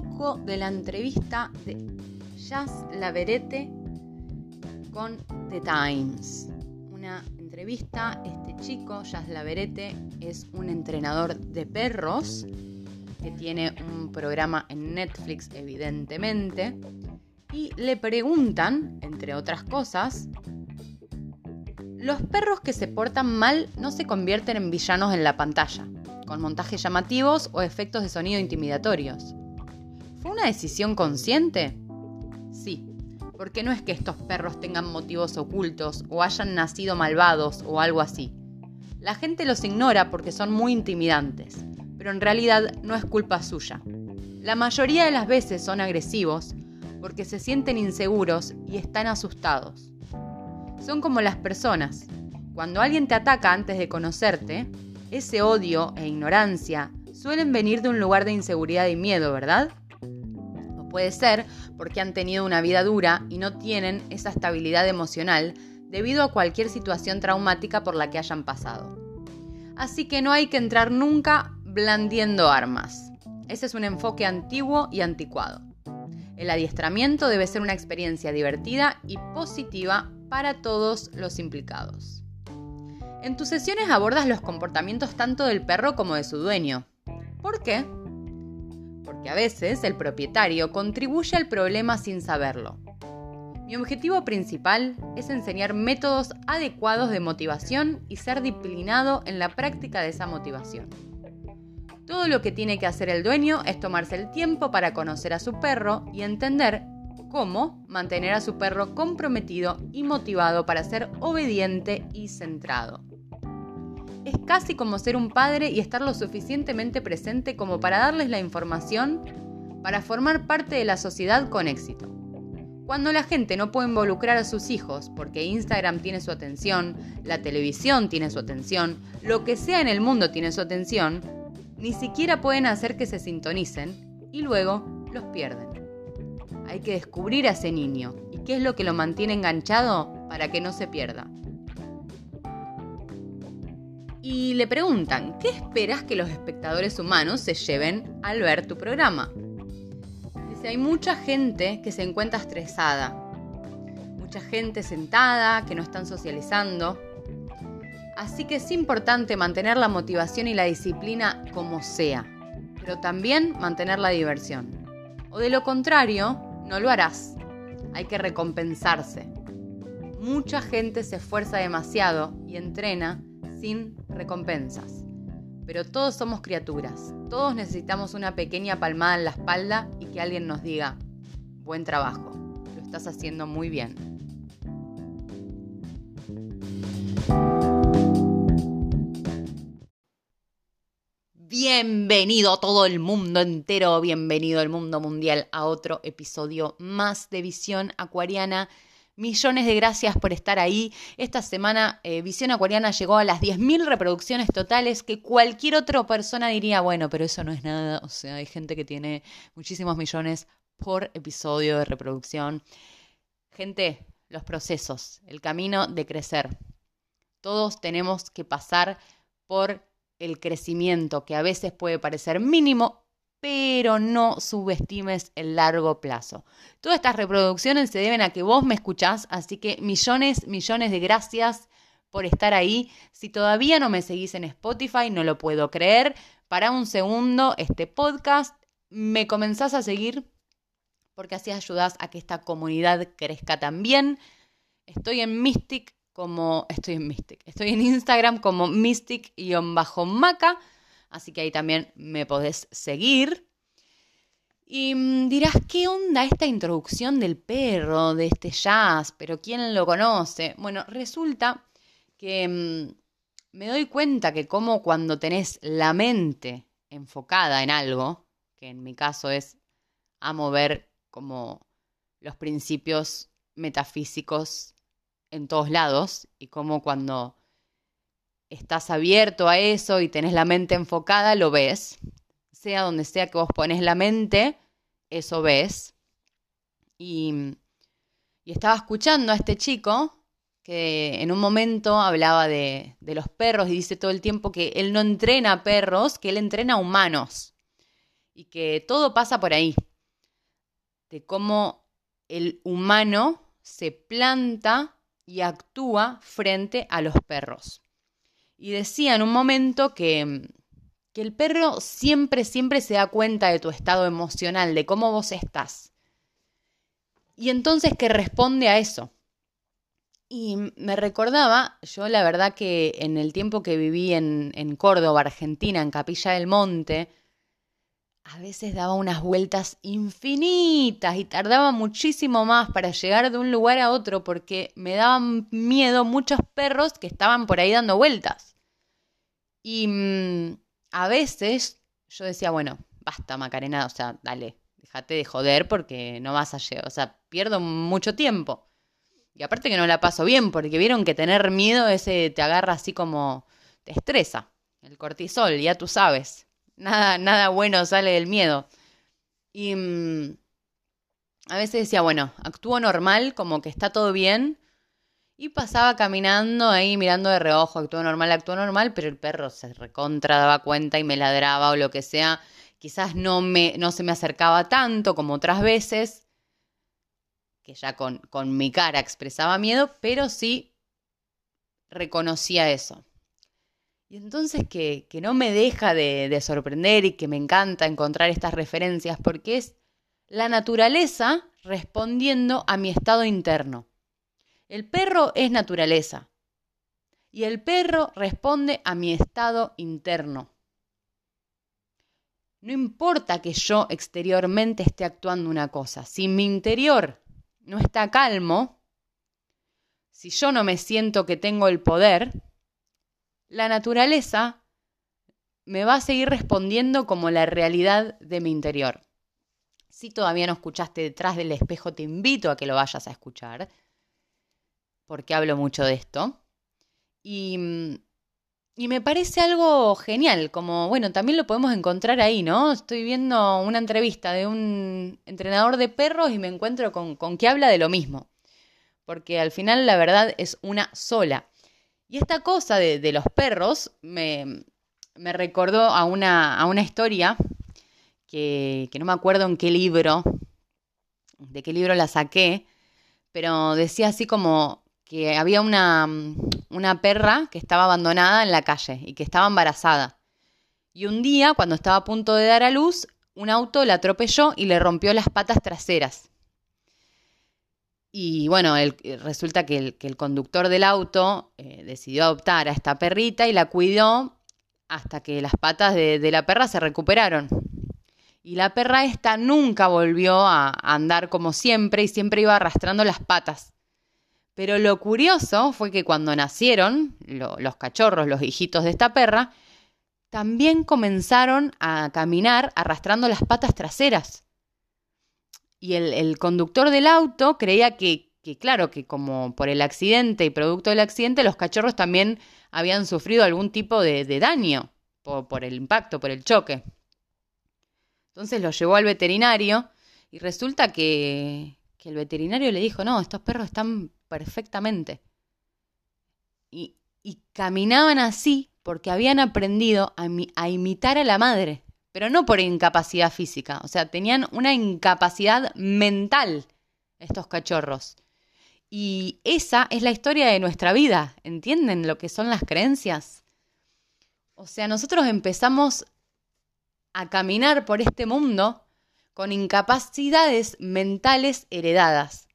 poco de la entrevista de Jazz Laverete con The Times. Una entrevista, este chico, Jazz Laverete, es un entrenador de perros que tiene un programa en Netflix, evidentemente, y le preguntan, entre otras cosas, los perros que se portan mal no se convierten en villanos en la pantalla, con montajes llamativos o efectos de sonido intimidatorios. ¿Fue una decisión consciente? Sí, porque no es que estos perros tengan motivos ocultos o hayan nacido malvados o algo así. La gente los ignora porque son muy intimidantes, pero en realidad no es culpa suya. La mayoría de las veces son agresivos porque se sienten inseguros y están asustados. Son como las personas. Cuando alguien te ataca antes de conocerte, ese odio e ignorancia suelen venir de un lugar de inseguridad y miedo, ¿verdad? Puede ser porque han tenido una vida dura y no tienen esa estabilidad emocional debido a cualquier situación traumática por la que hayan pasado. Así que no hay que entrar nunca blandiendo armas. Ese es un enfoque antiguo y anticuado. El adiestramiento debe ser una experiencia divertida y positiva para todos los implicados. En tus sesiones abordas los comportamientos tanto del perro como de su dueño. ¿Por qué? Porque a veces el propietario contribuye al problema sin saberlo. Mi objetivo principal es enseñar métodos adecuados de motivación y ser disciplinado en la práctica de esa motivación. Todo lo que tiene que hacer el dueño es tomarse el tiempo para conocer a su perro y entender cómo mantener a su perro comprometido y motivado para ser obediente y centrado. Es casi como ser un padre y estar lo suficientemente presente como para darles la información para formar parte de la sociedad con éxito. Cuando la gente no puede involucrar a sus hijos porque Instagram tiene su atención, la televisión tiene su atención, lo que sea en el mundo tiene su atención, ni siquiera pueden hacer que se sintonicen y luego los pierden. Hay que descubrir a ese niño y qué es lo que lo mantiene enganchado para que no se pierda. Y le preguntan, ¿qué esperas que los espectadores humanos se lleven al ver tu programa? Dice, hay mucha gente que se encuentra estresada, mucha gente sentada, que no están socializando. Así que es importante mantener la motivación y la disciplina como sea, pero también mantener la diversión. O de lo contrario, no lo harás. Hay que recompensarse. Mucha gente se esfuerza demasiado y entrena sin recompensas. Pero todos somos criaturas. Todos necesitamos una pequeña palmada en la espalda y que alguien nos diga, buen trabajo, lo estás haciendo muy bien. Bienvenido todo el mundo entero, bienvenido el mundo mundial a otro episodio más de Visión Acuariana. Millones de gracias por estar ahí. Esta semana eh, Visión Acuariana llegó a las 10.000 reproducciones totales que cualquier otra persona diría, bueno, pero eso no es nada. O sea, hay gente que tiene muchísimos millones por episodio de reproducción. Gente, los procesos, el camino de crecer. Todos tenemos que pasar por el crecimiento, que a veces puede parecer mínimo, pero no subestimes el largo plazo. Todas estas reproducciones se deben a que vos me escuchás, así que millones, millones de gracias por estar ahí. Si todavía no me seguís en Spotify, no lo puedo creer. Para un segundo este podcast, me comenzás a seguir porque así ayudás a que esta comunidad crezca también. Estoy en Mystic como estoy en Mystic. Estoy en Instagram como Mystic-Maca, así que ahí también me podés seguir. Y mm, dirás, ¿qué onda esta introducción del perro, de este jazz? Pero ¿quién lo conoce? Bueno, resulta que mm, me doy cuenta que como cuando tenés la mente enfocada en algo, que en mi caso es a mover como los principios metafísicos en todos lados y como cuando estás abierto a eso y tenés la mente enfocada, lo ves. Sea donde sea que vos pones la mente, eso ves. Y, y estaba escuchando a este chico que en un momento hablaba de, de, los perros y dice todo el tiempo que él no entrena perros, que él entrena humanos. y que todo pasa por ahí, de cómo el humano se planta y actúa frente a los perros. Y decía en un momento que, que el perro siempre, siempre se da cuenta de tu estado emocional, de cómo vos estás. Y entonces que responde a eso. Y me recordaba, yo la verdad que en el tiempo que viví en, en Córdoba, Argentina, en Capilla del Monte, a veces daba unas vueltas infinitas y tardaba muchísimo más para llegar de un lugar a otro porque me daban miedo muchos perros que estaban por ahí dando vueltas. Y mm, a veces yo decía, bueno, basta Macarena, o sea, dale, déjate de joder porque no vas a llegar, o sea, pierdo mucho tiempo. Y aparte que no la paso bien porque vieron que tener miedo ese te agarra así como te estresa. El cortisol, ya tú sabes. Nada, nada bueno sale del miedo. Y mm, a veces decía, bueno, actúo normal, como que está todo bien. Y pasaba caminando ahí mirando de reojo, actúo normal, actúo normal, pero el perro se recontra daba cuenta y me ladraba o lo que sea. Quizás no, me, no se me acercaba tanto como otras veces, que ya con, con mi cara expresaba miedo, pero sí reconocía eso. Y entonces que, que no me deja de, de sorprender y que me encanta encontrar estas referencias porque es la naturaleza respondiendo a mi estado interno. El perro es naturaleza y el perro responde a mi estado interno. No importa que yo exteriormente esté actuando una cosa, si mi interior no está calmo, si yo no me siento que tengo el poder, la naturaleza me va a seguir respondiendo como la realidad de mi interior. Si todavía no escuchaste detrás del espejo, te invito a que lo vayas a escuchar, porque hablo mucho de esto. Y, y me parece algo genial, como, bueno, también lo podemos encontrar ahí, ¿no? Estoy viendo una entrevista de un entrenador de perros y me encuentro con, con que habla de lo mismo, porque al final la verdad es una sola. Y esta cosa de, los perros me, recordó a una, a una historia que, no me acuerdo en qué libro, de qué libro la saqué, pero decía así como que había una, una perra que estaba abandonada en la calle y que estaba embarazada. Y un día, cuando estaba a punto de dar a luz, un auto la atropelló y le rompió las patas traseras. Y bueno, resulta que el, conductor del auto eh, decidió adoptar a esta perrita y la cuidó hasta que las patas de, la perra se recuperaron. Y la perra esta nunca volvió a andar como siempre y siempre iba arrastrando las patas. Pero lo curioso fue que cuando nacieron los cachorros, los hijitos de esta perra, también comenzaron a caminar arrastrando las patas traseras. Y el, conductor del auto creía que, claro, que como por el accidente y producto del accidente, los cachorros también habían sufrido algún tipo de, daño por, el impacto, por el choque. Entonces lo llevó al veterinario y resulta que, el veterinario le dijo, no, estos perros están perfectamente. Y, caminaban así porque habían aprendido a imitar a la madre pero no por incapacidad física, o sea, tenían una incapacidad mental estos cachorros. Y esa es la historia de nuestra vida, ¿entienden lo que son las creencias? O sea, nosotros empezamos a caminar por este mundo con incapacidades mentales heredadas.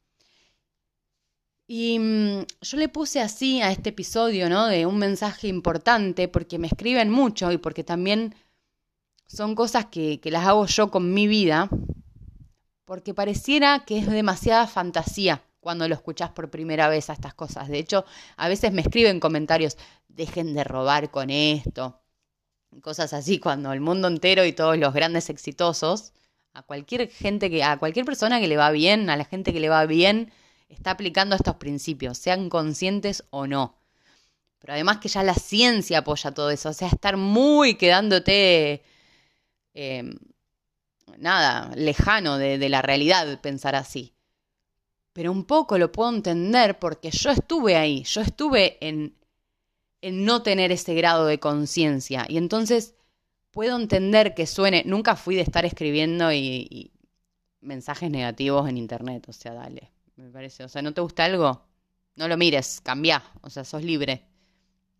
Y mm, yo le puse así a este episodio, ¿no? De un mensaje importante porque me escriben mucho y porque también son cosas que, las hago yo con mi vida, porque pareciera que es demasiada fantasía cuando lo escuchas por primera vez a estas cosas. De hecho, a veces me escriben comentarios, dejen de robar con esto, cosas así, cuando el mundo entero y todos los grandes exitosos, a cualquier gente que, a cualquier persona que le va bien, a la gente que le va bien, está aplicando estos principios, sean conscientes o no. Pero además que ya la ciencia apoya todo eso, o sea, estar muy quedándote Em, nada, lejano de, la realidad pensar así. Pero un poco lo puedo entender porque yo estuve ahí, yo estuve en, en no tener ese grado de conciencia. Y entonces puedo entender que suene, nunca fui de estar escribiendo y, mensajes negativos en internet, o sea, dale, me parece, o sea, ¿no te gusta algo? No lo mires, cambia, o sea, sos libre.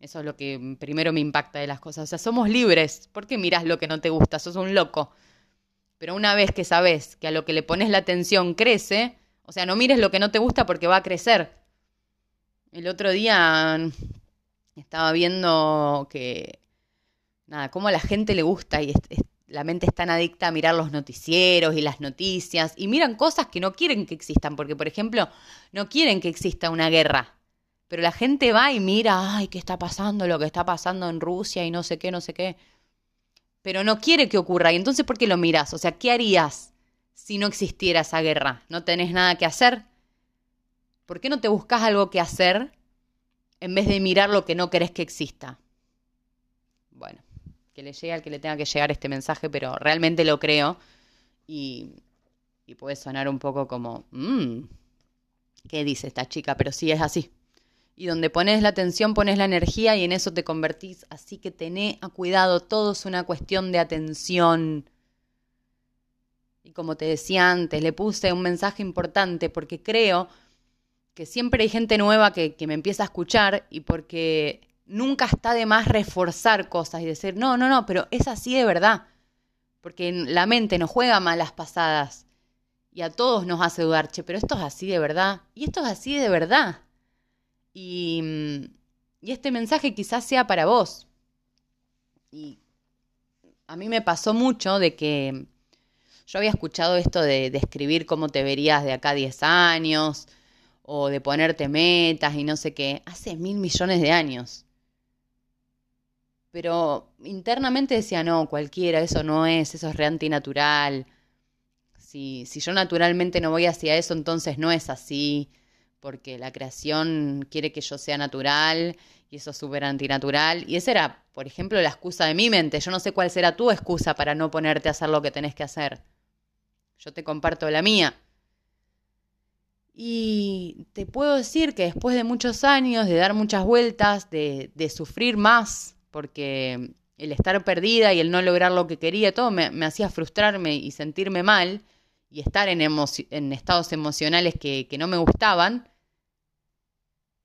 Eso es lo que primero me impacta de las cosas. O sea, somos libres. ¿Por qué miras lo que no te gusta? Sos un loco. Pero una vez que sabes que a lo que le pones la atención crece, o sea, no mires lo que no te gusta porque va a crecer. El otro día estaba viendo que, nada, cómo a la gente le gusta y la mente es tan adicta a mirar los noticieros y las noticias y miran cosas que no quieren que existan, porque por ejemplo, no quieren que exista una guerra. Pero la gente va y mira, ay, ¿qué está pasando? Lo que está pasando en Rusia y no sé qué, no sé qué. Pero no quiere que ocurra. Y entonces, ¿por qué lo miras? O sea, ¿qué harías si no existiera esa guerra? ¿No tenés nada que hacer? ¿Por qué no te buscas algo que hacer en vez de mirar lo que no querés que exista? Que le llegue al que le tenga que llegar este mensaje, pero realmente lo creo. Y, y puede sonar un poco como, mmm, ¿qué dice esta chica? Pero sí es así. Y donde pones la atención, pones la energía y en eso te convertís. Así que tené a cuidado, todo es una cuestión de atención. Y como te decía antes, le puse un mensaje importante porque creo que siempre hay gente nueva que me empieza a escuchar y porque nunca está de más reforzar cosas y decir, no, no, no, pero es así de verdad. Porque la mente nos juega malas pasadas y a todos nos hace dudar, che, pero esto es así de verdad y esto es así de verdad. Y, y este mensaje quizás sea para vos. Y a mí me pasó mucho de que yo había escuchado esto de, de escribir cómo te verías de acá a 10 años o de ponerte metas y no sé qué, hace mil millones de años. Pero internamente decía, no, cualquiera, eso no es, eso es re antinatural. Si, si yo naturalmente no voy hacia eso, entonces no es así porque la creación quiere que yo sea natural y eso es súper antinatural. Y esa era, por ejemplo, la excusa de mi mente. Yo no sé cuál será tu excusa para no ponerte a hacer lo que tenés que hacer. Yo te comparto la mía. Y te puedo decir que después de muchos años, de dar muchas vueltas, de, de sufrir más, porque el estar perdida y el no lograr lo que quería, todo me, me hacía frustrarme y sentirme mal, y estar en, en estados emocionales que, que, no me gustaban,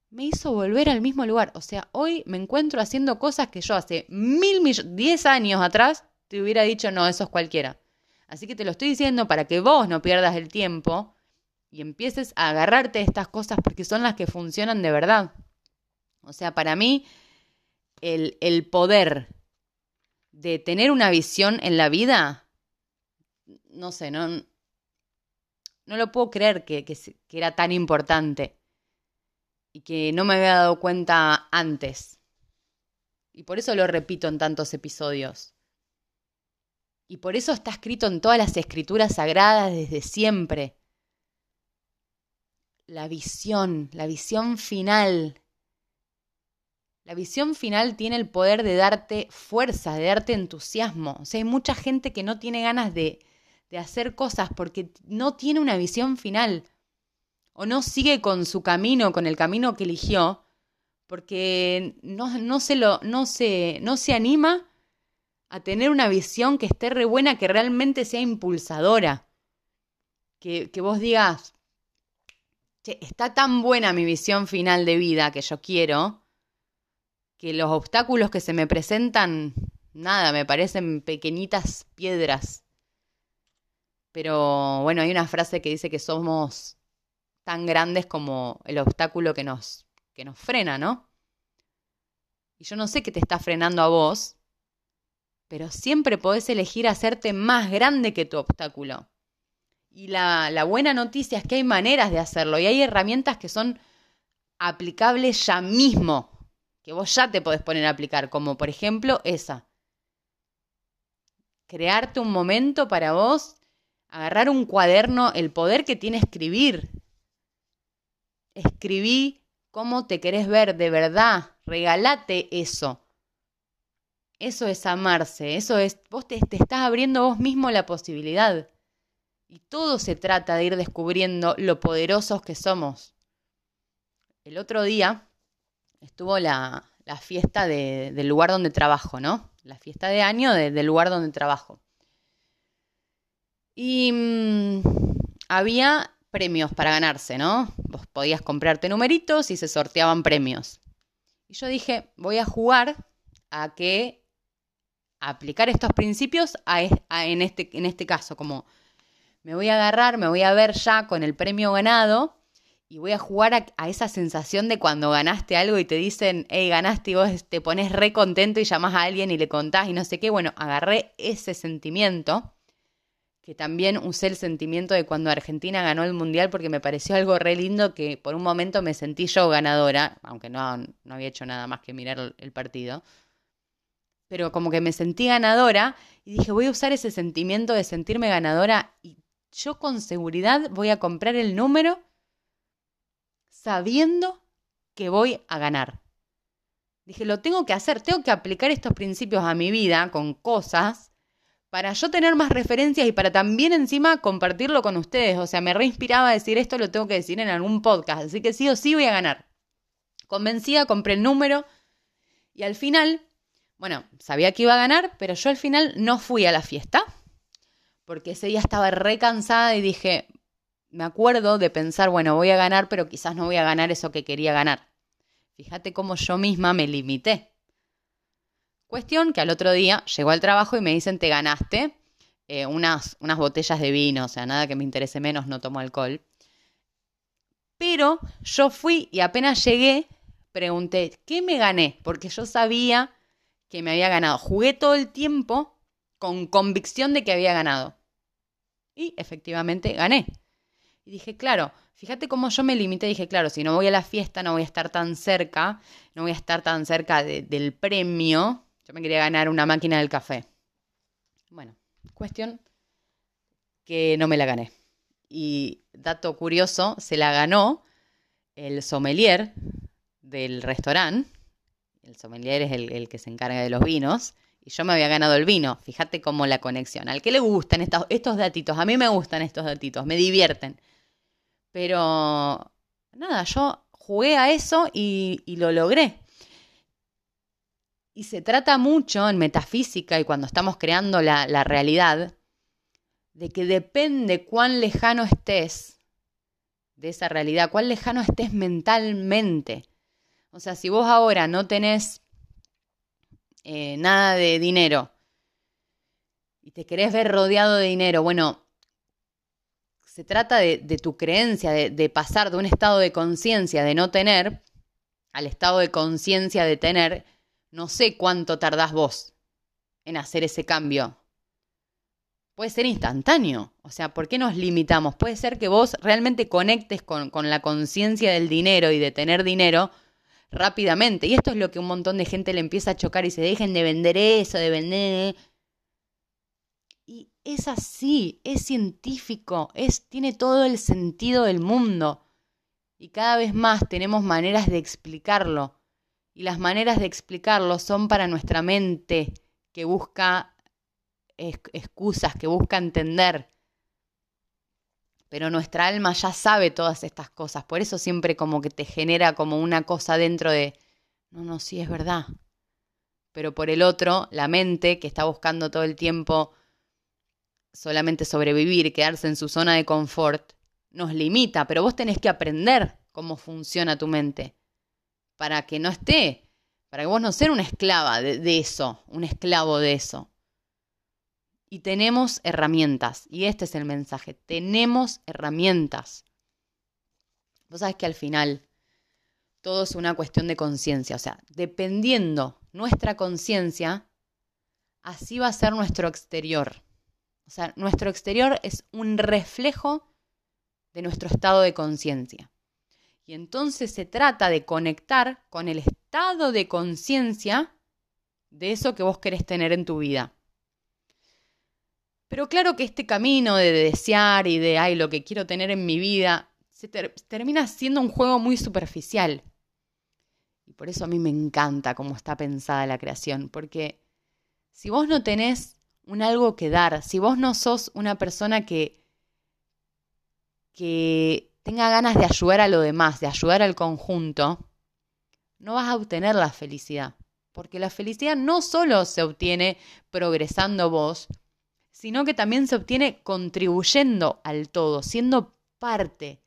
me hizo volver al mismo lugar. O sea, hoy me encuentro haciendo cosas que yo hace mil millones, diez años atrás te hubiera dicho, no, eso es cualquiera. Así que te lo estoy diciendo para que vos no pierdas el tiempo y empieces a agarrarte de estas cosas porque son las que funcionan de verdad. O sea, para mí, el, el poder de tener una visión en la vida, no sé, no, no lo puedo creer que, que, que era tan importante y que no me había dado cuenta antes. Y por eso lo repito en tantos episodios. Y por eso está escrito en todas las escrituras sagradas desde siempre. La visión, la visión final. La visión final tiene el poder de darte fuerza, de darte entusiasmo. O sea, hay mucha gente que no tiene ganas de, de hacer cosas porque no tiene una visión final o no sigue con su camino, con el camino que eligió, porque no, no, se, lo, no, se, no se anima a tener una visión que esté re buena, que realmente sea impulsadora. Que, que vos digas, che, está tan buena mi visión final de vida que yo quiero, que los obstáculos que se me presentan, nada, me parecen pequeñitas piedras pero bueno, hay una frase que dice que somos tan grandes como el obstáculo que nos, que nos frena, ¿no? Y yo no sé qué te está frenando a vos, pero siempre podés elegir hacerte más grande que tu obstáculo. Y la, la buena noticia es que hay maneras de hacerlo y hay herramientas que son aplicables ya mismo, que vos ya te podés poner a aplicar, como por ejemplo esa. Crearte un momento para vos agarrar un cuaderno, el poder que tiene escribir. Escribí cómo te querés ver de verdad, regalate eso. Eso es amarse, eso es, vos te, te estás abriendo vos mismo la posibilidad. Y todo se trata de ir descubriendo lo poderosos que somos. El otro día estuvo la, fiesta del lugar donde trabajo, ¿no? La fiesta de año del lugar donde trabajo. Y mm, había premios para ganarse, ¿no? Vos podías comprarte numeritos y se sorteaban premios. Y yo dije, voy a jugar a que aplicar estos principios en, este, en este caso, como me voy a agarrar, me voy a ver ya con el premio ganado y voy a jugar a, esa sensación de cuando ganaste algo y te dicen, hey, ganaste y vos te pones re contento y llamás a alguien y le contás y no sé qué. Bueno, agarré ese sentimiento que también usé el sentimiento de cuando Argentina ganó el Mundial porque me pareció algo re lindo que por un momento me sentí yo ganadora, aunque no, no había hecho nada más que mirar el partido, pero como que me sentí ganadora y dije, voy a usar ese sentimiento de sentirme ganadora y yo con seguridad voy a comprar el número sabiendo que voy a ganar. Dije, lo tengo que hacer, tengo que aplicar estos principios a mi vida con cosas para yo tener más referencias y para también encima compartirlo con ustedes. O sea, me reinspiraba a decir esto, lo tengo que decir en algún podcast. Así que sí o sí voy a ganar. Convencida, compré el número y al final, bueno, sabía que iba a ganar, pero yo al final no fui a la fiesta porque ese día estaba re cansada y dije, me acuerdo de pensar, bueno, voy a ganar, pero quizás no voy a ganar eso que quería ganar. Fíjate cómo yo misma me limité. Cuestión que al otro día llegó al trabajo y me dicen, te ganaste eh, unas, unas botellas de vino, o sea, nada que me interese menos, no tomo alcohol. Pero yo fui y apenas llegué, pregunté, ¿qué me gané? Porque yo sabía que me había ganado. Jugué todo el tiempo con convicción de que había ganado. Y efectivamente gané. Y dije, claro, fíjate cómo yo me limité. Dije, claro, si no voy a la fiesta, no voy a estar tan cerca, no voy a estar tan cerca del premio. Yo me quería ganar una máquina del café. Bueno, cuestión que no me la gané. Y dato curioso, se la ganó el sommelier del restaurante. El sommelier es el, que se encarga de los vinos. Y yo me había ganado el vino. Fíjate cómo la conexión. Al que le gustan estos, estos datitos. A mí me gustan estos datitos. Me divierten. Pero nada, yo jugué a eso y lo logré. Y se trata mucho en metafísica y cuando estamos creando la, realidad, de que depende cuán lejano estés de esa realidad, cuán lejano estés mentalmente. O sea, si vos ahora no tenés eh, nada de dinero y te querés ver rodeado de dinero, bueno, se trata de, tu creencia, de, pasar de un estado de conciencia de no tener al estado de conciencia de tener no sé cuánto tardás vos en hacer ese cambio. Puede ser instantáneo. O sea, ¿por qué nos limitamos? Puede ser que vos realmente conectes con, la conciencia del dinero y de tener dinero rápidamente. Y esto es lo que un montón de gente le empieza a chocar y se dejen de vender eso, de vender. Es así, es científico, es, tiene todo el sentido del mundo. Y cada vez más tenemos maneras de explicarlo y las maneras de explicarlo son para nuestra mente que busca excusas, que busca entender. Pero nuestra alma ya sabe todas estas cosas, por eso siempre como que te genera como una cosa dentro de, no, no, sí es verdad. Pero por el otro, la mente que está buscando todo el tiempo solamente sobrevivir, quedarse en su zona de confort, nos limita, pero vos tenés que aprender cómo funciona tu mente para que no esté, para que vos no seas una esclava de, eso, un esclavo de eso. Y tenemos herramientas, y este es el mensaje, tenemos herramientas. Vos sabés que al final todo es una cuestión de conciencia, o sea, dependiendo nuestra conciencia, así va a ser nuestro exterior. O sea, nuestro exterior es un reflejo de nuestro estado de conciencia. Y entonces se trata de conectar con el estado de conciencia de eso que vos querés tener en tu vida. Pero claro que este camino de desear y de, ay, lo que quiero tener en mi vida, se termina siendo un juego muy superficial. Y por eso a mí me encanta cómo está pensada la creación, porque si vos no tenés un algo que dar, si vos no sos una persona que, que tenga ganas de ayudar a lo demás, de ayudar al conjunto, no vas a obtener la felicidad. Porque la felicidad no solo se obtiene progresando vos, sino que también se obtiene contribuyendo al todo, siendo parte.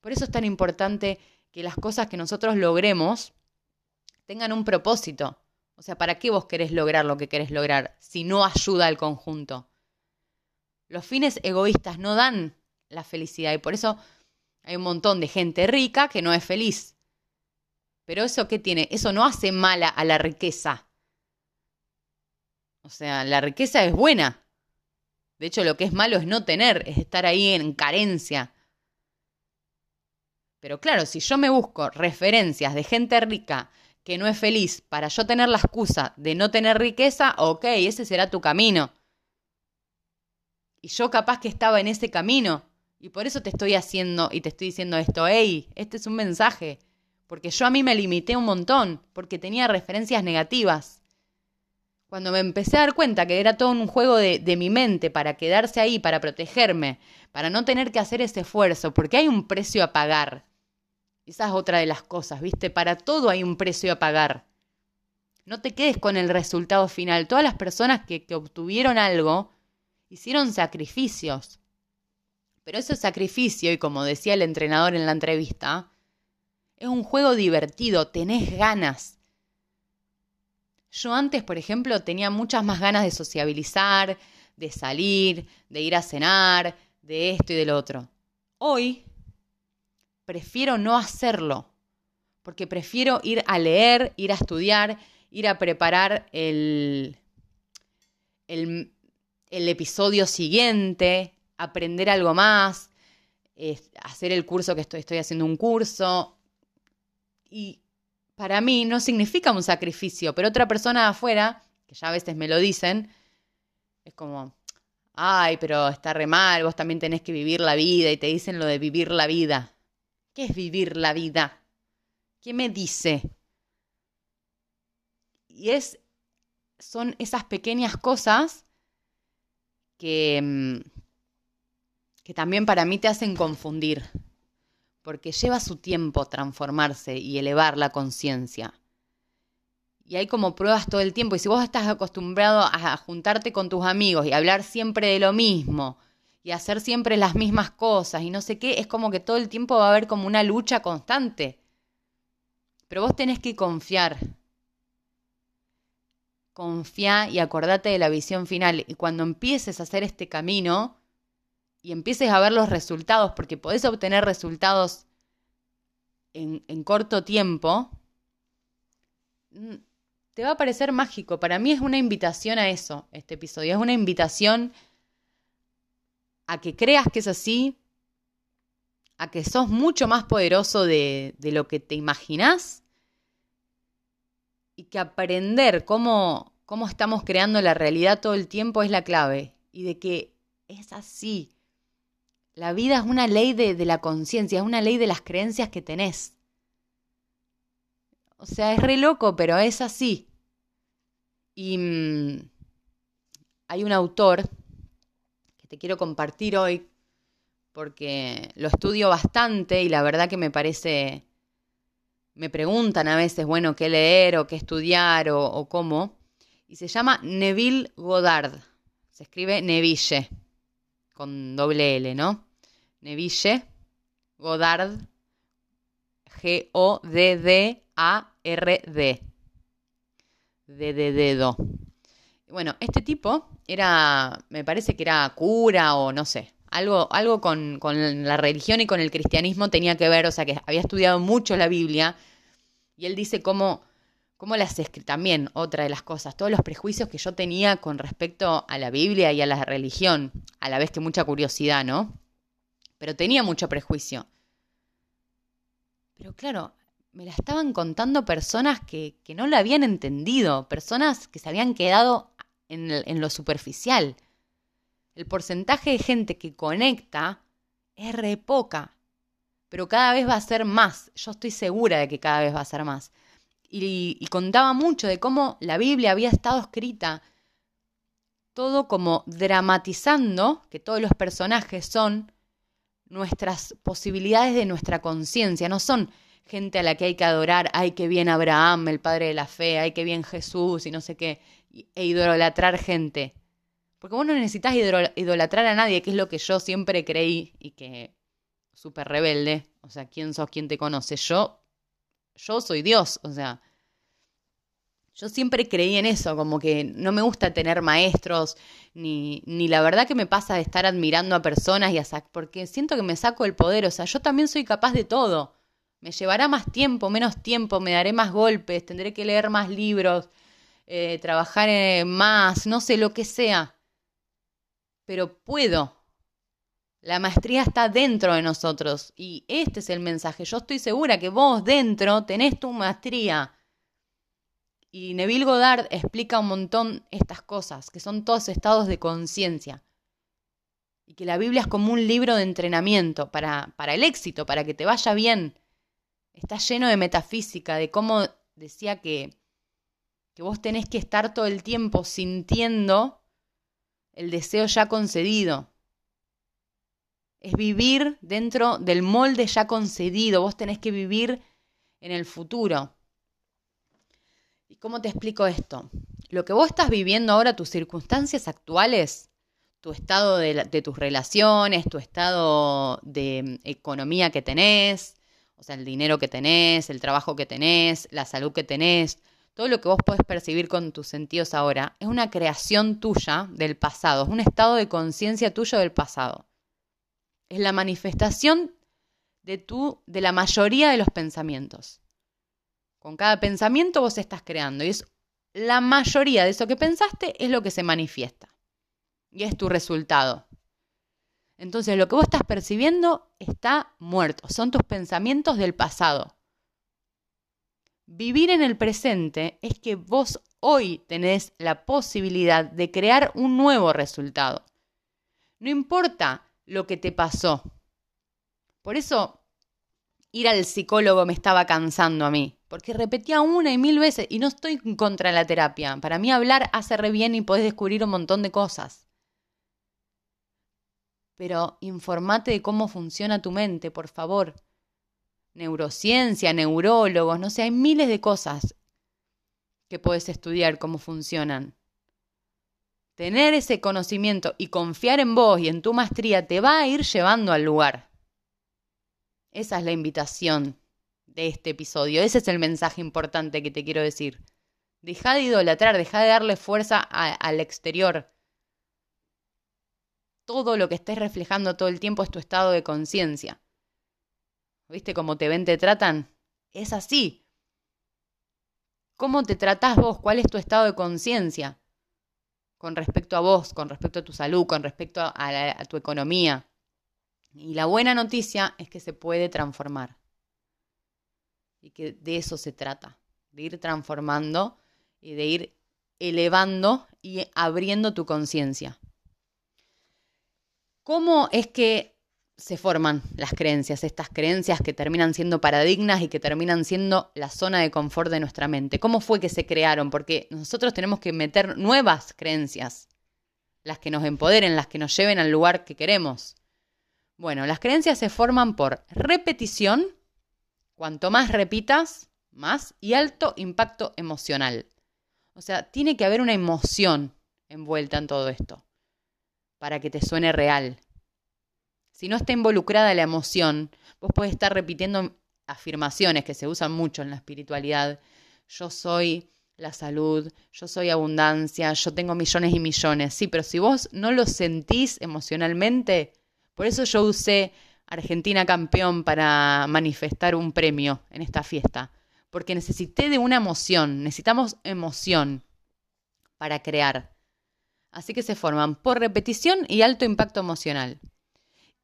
Por eso es tan importante que las cosas que nosotros logremos tengan un propósito. O sea, ¿para qué vos querés lograr lo que querés lograr si no ayuda al conjunto? Los fines egoístas no dan la felicidad y por eso hay un montón de gente rica que no es feliz. Pero eso qué tiene? Eso no hace mala a la riqueza. O sea, la riqueza es buena. De hecho, lo que es malo es no tener, es estar ahí en carencia. Pero claro, si yo me busco referencias de gente rica que no es feliz para yo tener la excusa de no tener riqueza, ok, ese será tu camino. Y yo capaz que estaba en ese camino. Y por eso te estoy haciendo y te estoy diciendo esto, hey, este es un mensaje. Porque yo a mí me limité un montón, porque tenía referencias negativas. Cuando me empecé a dar cuenta que era todo un juego de, mi mente para quedarse ahí, para protegerme, para no tener que hacer ese esfuerzo, porque hay un precio a pagar. Esa es otra de las cosas, ¿viste? Para todo hay un precio a pagar. No te quedes con el resultado final. Todas las personas que, que obtuvieron algo hicieron sacrificios. Pero ese sacrificio, y como decía el entrenador en la entrevista, es un juego divertido, tenés ganas. Yo antes, por ejemplo, tenía muchas más ganas de sociabilizar, de salir, de ir a cenar, de esto y del otro. Hoy prefiero no hacerlo, porque prefiero ir a leer, ir a estudiar, ir a preparar el, el, episodio siguiente, aprender algo más, hacer el curso que estoy, estoy haciendo un curso. Y para mí no significa un sacrificio, pero otra persona afuera, que ya a veces me lo dicen, es como, ay, pero está re mal, vos también tenés que vivir la vida y te dicen lo de vivir la vida. ¿Qué es vivir la vida? ¿Qué me dice? Y es, son esas pequeñas cosas que, mm, que también para mí te hacen confundir porque lleva su tiempo transformarse y elevar la conciencia. Y hay como pruebas todo el tiempo. Y si vos estás acostumbrado a juntarte con tus amigos y hablar siempre de lo mismo y hacer siempre las mismas cosas y no sé qué, es como que todo el tiempo va a haber como una lucha constante. Pero vos tenés que confiar. Confía y acordate de la visión final. Y cuando empieces a hacer este camino, y empieces a ver los resultados, porque podés obtener resultados en, corto tiempo, mm, te va a parecer mágico. Para mí es una invitación a eso, este episodio. Es una invitación a que creas que es así, a que sos mucho más poderoso de, de lo que te imaginás y que aprender cómo, cómo estamos creando la realidad todo el tiempo es la clave y de que es así. La vida es una ley de, la conciencia, es una ley de las creencias que tenés. O sea, es re loco, pero es así. Y mm, hay un autor te quiero compartir hoy porque lo estudio bastante y la verdad que me parece, me preguntan a veces, bueno, qué leer o qué estudiar o, cómo. Y se llama Neville Goddard. Se escribe Neville, con doble L, ¿no? Neville Godard, G-O-D-D-A-R-D. D de dedo. Bueno, este tipo era, me parece que era cura o no sé, algo, algo con, con, la religión y con el cristianismo tenía que ver, o sea que había estudiado mucho la Biblia y él dice cómo, cómo las también, otra de las cosas, todos los prejuicios que yo tenía con respecto a la Biblia y a la religión, a la vez que mucha curiosidad, ¿no? pero tenía mucho prejuicio. Pero claro, me la estaban contando personas que, no la habían entendido, personas que se habían quedado en, lo superficial. El porcentaje de gente que conecta es re poca, pero cada vez va a ser más. Yo estoy segura de que cada vez va a ser más. Y, y, contaba mucho de cómo la Biblia había estado escrita todo como dramatizando que todos los personajes son nuestras posibilidades de nuestra conciencia, no son gente a la que hay que adorar, ay, que bien Abraham, el padre de la fe, ay, que bien Jesús y no sé qué, e idolatrar gente. Porque vos no necesitas idolatrar a nadie, que es lo que yo siempre creí y que súper rebelde. O sea, ¿quién sos? ¿Quién te conoce? Yo, yo soy Dios. O sea, yo siempre creí en eso, como que no me gusta tener maestros, ni, ni la verdad que me pasa de estar admirando a personas y a porque siento que me saco el poder. O sea, yo también soy capaz de todo. Me llevará más tiempo, menos tiempo, me daré más golpes, tendré que leer más libros, eh, trabajar eh, más, no sé, lo que sea. Pero puedo. La maestría está dentro de nosotros y este es el mensaje. Yo estoy segura que vos dentro tenés tu maestría. Y Neville Goddard explica un montón estas cosas, que son todos estados de conciencia. Y que la Biblia es como un libro de entrenamiento para, para el éxito, para que te vaya bien. Está lleno de metafísica, de cómo decía que, que vos tenés que estar todo el tiempo sintiendo el deseo ya concedido. Es vivir dentro del molde ya concedido. Vos tenés que vivir en el futuro. ¿Y cómo te explico esto? Lo que vos estás viviendo ahora, tus circunstancias actuales, tu estado de, de tus relaciones, tu estado de economía que tenés, o sea, el dinero que tenés, el trabajo que tenés, la salud que tenés, todo lo que vos podés percibir con tus sentidos ahora, es una creación tuya del pasado, es un estado de conciencia tuyo del pasado. Es la manifestación de, tu, de la mayoría de los pensamientos. Con cada pensamiento vos estás creando y es la mayoría de eso que pensaste es lo que se manifiesta. Y es tu resultado. Entonces lo que vos estás percibiendo está muerto, son tus pensamientos del pasado. Vivir en el presente es que vos hoy tenés la posibilidad de crear un nuevo resultado. No importa lo que te pasó. Por eso ir al psicólogo me estaba cansando a mí, porque repetía una y mil veces y no estoy contra la terapia. Para mí hablar hace re bien y podés descubrir un montón de cosas pero informate de cómo funciona tu mente, por favor. Neurociencia, neurólogos, no sé, hay miles de cosas que puedes estudiar cómo funcionan. Tener ese conocimiento y confiar en vos y en tu maestría te va a ir llevando al lugar. Esa es la invitación de este episodio. Ese es el mensaje importante que te quiero decir. Deja de idolatrar, deja de darle fuerza al exterior todo lo que estés reflejando todo el tiempo es tu estado de conciencia. ¿Viste cómo te ven, te tratan? Es así. ¿Cómo te tratás vos? ¿Cuál es tu estado de conciencia? Con respecto a vos, con respecto a tu salud, con respecto a, a tu economía. Y la buena noticia es que se puede transformar. Y que de eso se trata, de ir transformando y de ir elevando y abriendo tu conciencia. ¿Cómo es que se forman las creencias, estas creencias que terminan siendo paradigmas y que terminan siendo la zona de confort de nuestra mente? ¿Cómo fue que se crearon? Porque nosotros tenemos que meter nuevas creencias, las que nos empoderen, las que nos lleven al lugar que queremos. Bueno, las creencias se forman por repetición, cuanto más repitas, más, y alto impacto emocional. O sea, tiene que haber una emoción envuelta en todo esto para que te suene real. Si no está involucrada la emoción, vos podés estar repitiendo afirmaciones que se usan mucho en la espiritualidad. Yo soy la salud, yo soy abundancia, yo tengo millones y millones. Sí, pero si vos no lo sentís emocionalmente, por eso yo usé Argentina campeón para manifestar un premio en esta fiesta. Porque necesité de una emoción, necesitamos emoción para crear. Así que se forman por repetición y alto impacto emocional.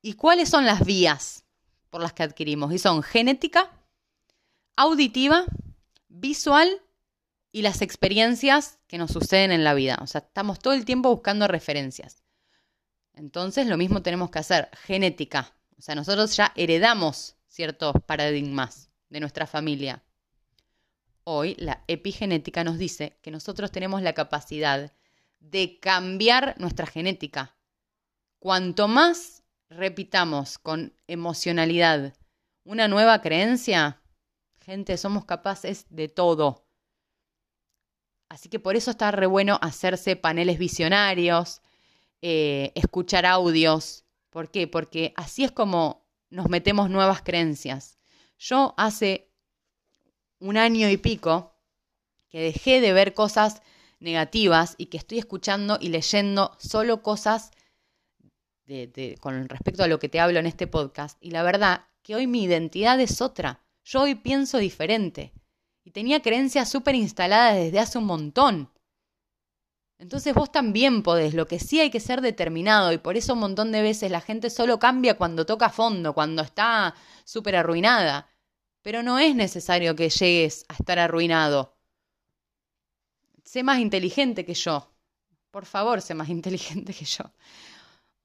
¿Y cuáles son las vías por las que adquirimos? Y son genética, auditiva, visual y las experiencias que nos suceden en la vida. O sea, estamos todo el tiempo buscando referencias. Entonces, lo mismo tenemos que hacer, genética. O sea, nosotros ya heredamos ciertos paradigmas de nuestra familia. Hoy la epigenética nos dice que nosotros tenemos la capacidad de cambiar nuestra genética. Cuanto más repitamos con emocionalidad una nueva creencia, Gente, somos capaces de todo. Así que por eso está re bueno hacerse paneles visionarios, eh, escuchar audios. ¿Por qué? Porque así es como nos metemos nuevas creencias. Yo hace un año y pico que dejé de ver cosas negativas y que estoy escuchando y leyendo solo cosas con respecto a lo que te hablo en este podcast. Y la verdad que hoy mi identidad es otra. Yo hoy pienso diferente. Y tenía creencias súper instaladas desde hace un montón. Entonces vos también podés, lo que sí hay que ser determinado y por eso un montón de veces la gente solo cambia cuando toca fondo, cuando está súper arruinada. Pero no es necesario que llegues a estar arruinado. Sé más inteligente que yo. Por favor, sé más inteligente que yo.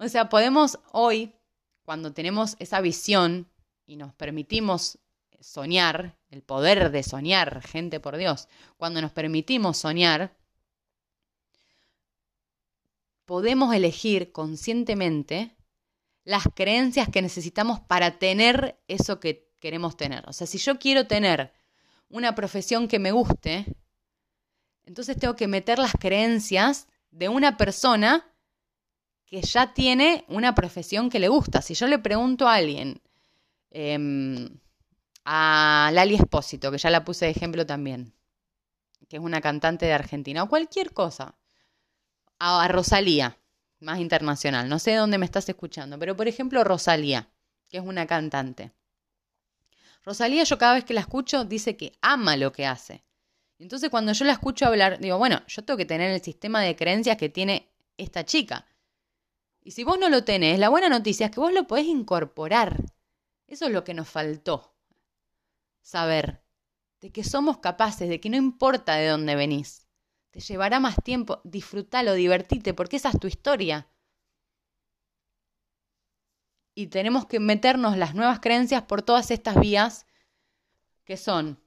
O sea, podemos hoy, cuando tenemos esa visión y nos permitimos soñar, el poder de soñar, gente por Dios, cuando nos permitimos soñar, podemos elegir conscientemente las creencias que necesitamos para tener eso que queremos tener. O sea, si yo quiero tener una profesión que me guste, entonces tengo que meter las creencias de una persona que ya tiene una profesión que le gusta. Si yo le pregunto a alguien, em, a Lali Espósito, que ya la puse de ejemplo también, que es una cantante de Argentina, o cualquier cosa, a, Rosalía, más internacional. No sé dónde me estás escuchando, pero por ejemplo Rosalía, que es una cantante. Rosalía, yo cada vez que la escucho, dice que ama lo que hace. Entonces cuando yo la escucho hablar, digo, bueno, yo tengo que tener el sistema de creencias que tiene esta chica. Y si vos no lo tenés, la buena noticia es que vos lo podés incorporar. Eso es lo que nos faltó. Saber de que somos capaces, de que no importa de dónde venís. Te llevará más tiempo, disfrútalo, divertite, porque esa es tu historia. Y tenemos que meternos las nuevas creencias por todas estas vías que son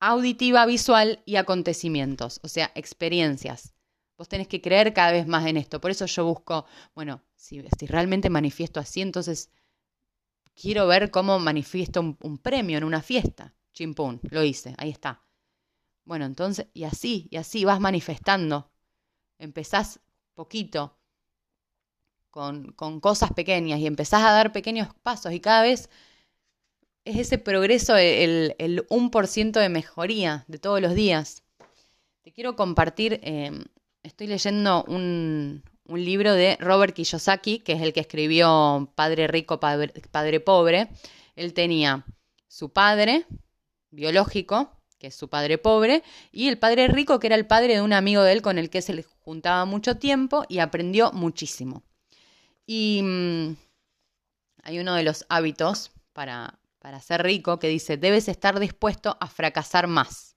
auditiva, visual y acontecimientos, o sea, experiencias. Vos tenés que creer cada vez más en esto. Por eso yo busco, bueno, si, realmente manifiesto así, entonces quiero ver cómo manifiesto un, premio en una fiesta. Chimpún, lo hice, ahí está. Bueno, entonces, y así, y así vas manifestando. Empezás poquito, con, con, cosas pequeñas, y empezás a dar pequeños pasos, y cada vez es ese progreso, el, el 1% de mejoría de todos los días. Te quiero compartir, em, estoy leyendo un, un, libro de Robert Kiyosaki, que es el que escribió Padre Rico, Padre, Pobre. Él tenía su padre biológico, que es su padre pobre, y el padre rico, que era el padre de un amigo de él con el que se le juntaba mucho tiempo y aprendió muchísimo. Y mm, hay uno de los hábitos para, para ser rico que dice, debes estar dispuesto a fracasar más.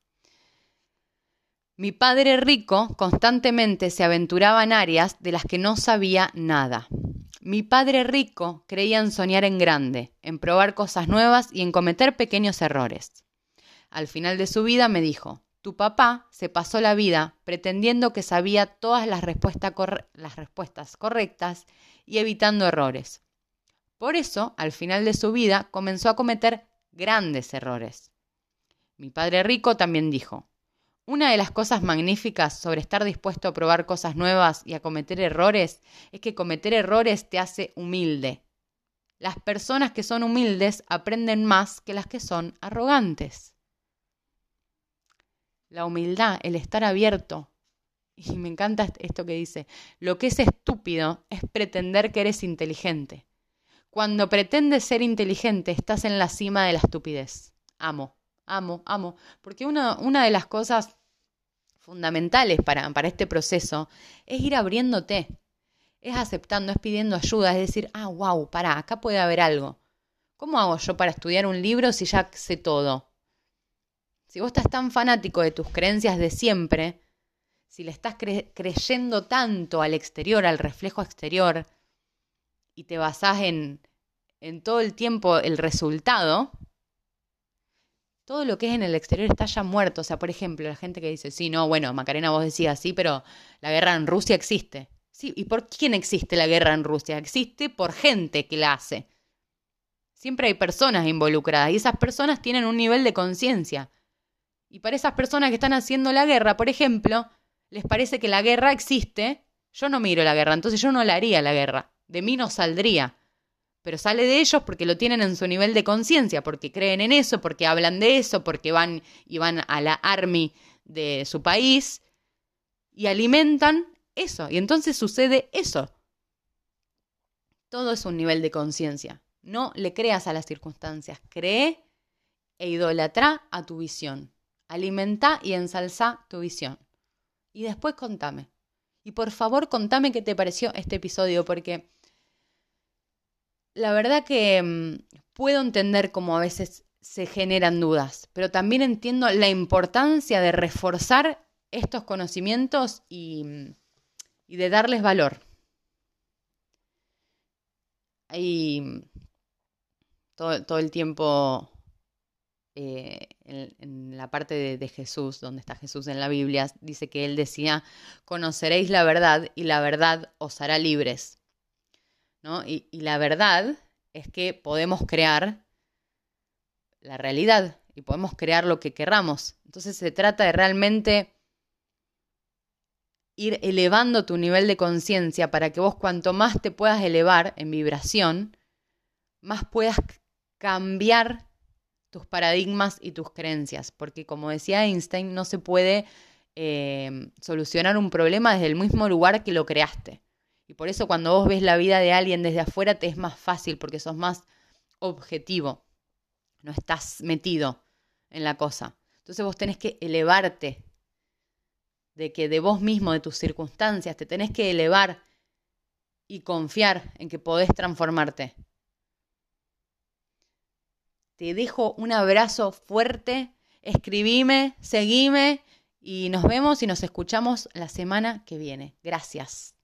Mi padre rico constantemente se aventuraba en áreas de las que no sabía nada. Mi padre rico creía en soñar en grande, en probar cosas nuevas y en cometer pequeños errores. Al final de su vida me dijo, tu papá se pasó la vida pretendiendo que sabía todas las, las respuestas correctas y evitando errores. Por eso, al final de su vida, comenzó a cometer grandes errores. Mi padre rico también dijo, una de las cosas magníficas sobre estar dispuesto a probar cosas nuevas y a cometer errores es que cometer errores te hace humilde. Las personas que son humildes aprenden más que las que son arrogantes la humildad, el estar abierto. Y me encanta esto que dice, lo que es estúpido es pretender que eres inteligente. Cuando pretendes ser inteligente estás en la cima de la estupidez. Amo, amo, amo. Porque una, una de las cosas fundamentales para, para este proceso es ir abriéndote, es aceptando, es pidiendo ayuda, es decir, ah, wow, para acá puede haber algo. ¿Cómo hago yo para estudiar un libro si ya sé todo? Si vos estás tan fanático de tus creencias de siempre, si le estás creyendo tanto al exterior, al reflejo exterior, y te basás en, en todo el tiempo el resultado, todo lo que es en el exterior está ya muerto. O sea, por ejemplo, la gente que dice, sí, no, bueno, Macarena, vos decías sí, pero la guerra en Rusia existe. Sí, ¿y por quién existe la guerra en Rusia? Existe por gente que la hace. Siempre hay personas involucradas y esas personas tienen un nivel de conciencia. Y para esas personas que están haciendo la guerra, por ejemplo, les parece que la guerra existe. Yo no miro la guerra, entonces yo no la haría la guerra. De mí no saldría. Pero sale de ellos porque lo tienen en su nivel de conciencia, porque creen en eso, porque hablan de eso, porque van y van a la army de su país y alimentan eso. Y entonces sucede eso. Todo es un nivel de conciencia. No le creas a las circunstancias, cree e idolatra a tu visión. Alimenta y ensalza tu visión. Y después contame. Y por favor contame qué te pareció este episodio, porque la verdad que mm, puedo entender cómo a veces se generan dudas, pero también entiendo la importancia de reforzar estos conocimientos y, mm, y de darles valor. Hay todo, todo el tiempo eh, en, la parte de, Jesús, donde está Jesús en la Biblia, dice que él decía, conoceréis la verdad y la verdad os hará libres. Y la verdad es que podemos crear la realidad y podemos crear lo que querramos. Entonces se trata de realmente ir elevando tu nivel de conciencia para que vos cuanto más te puedas elevar en vibración, más puedas cambiar tus paradigmas y tus creencias, porque como decía Einstein, no se puede eh, solucionar un problema desde el mismo lugar que lo creaste. Y por eso cuando vos ves la vida de alguien desde afuera te es más fácil, porque sos más objetivo, no estás metido en la cosa. Entonces vos tenés que elevarte de que de vos mismo, de tus circunstancias, te tenés que elevar y confiar en que podés transformarte. Te dejo un abrazo fuerte, escribime, seguime y nos vemos y nos escuchamos la semana que viene. Gracias.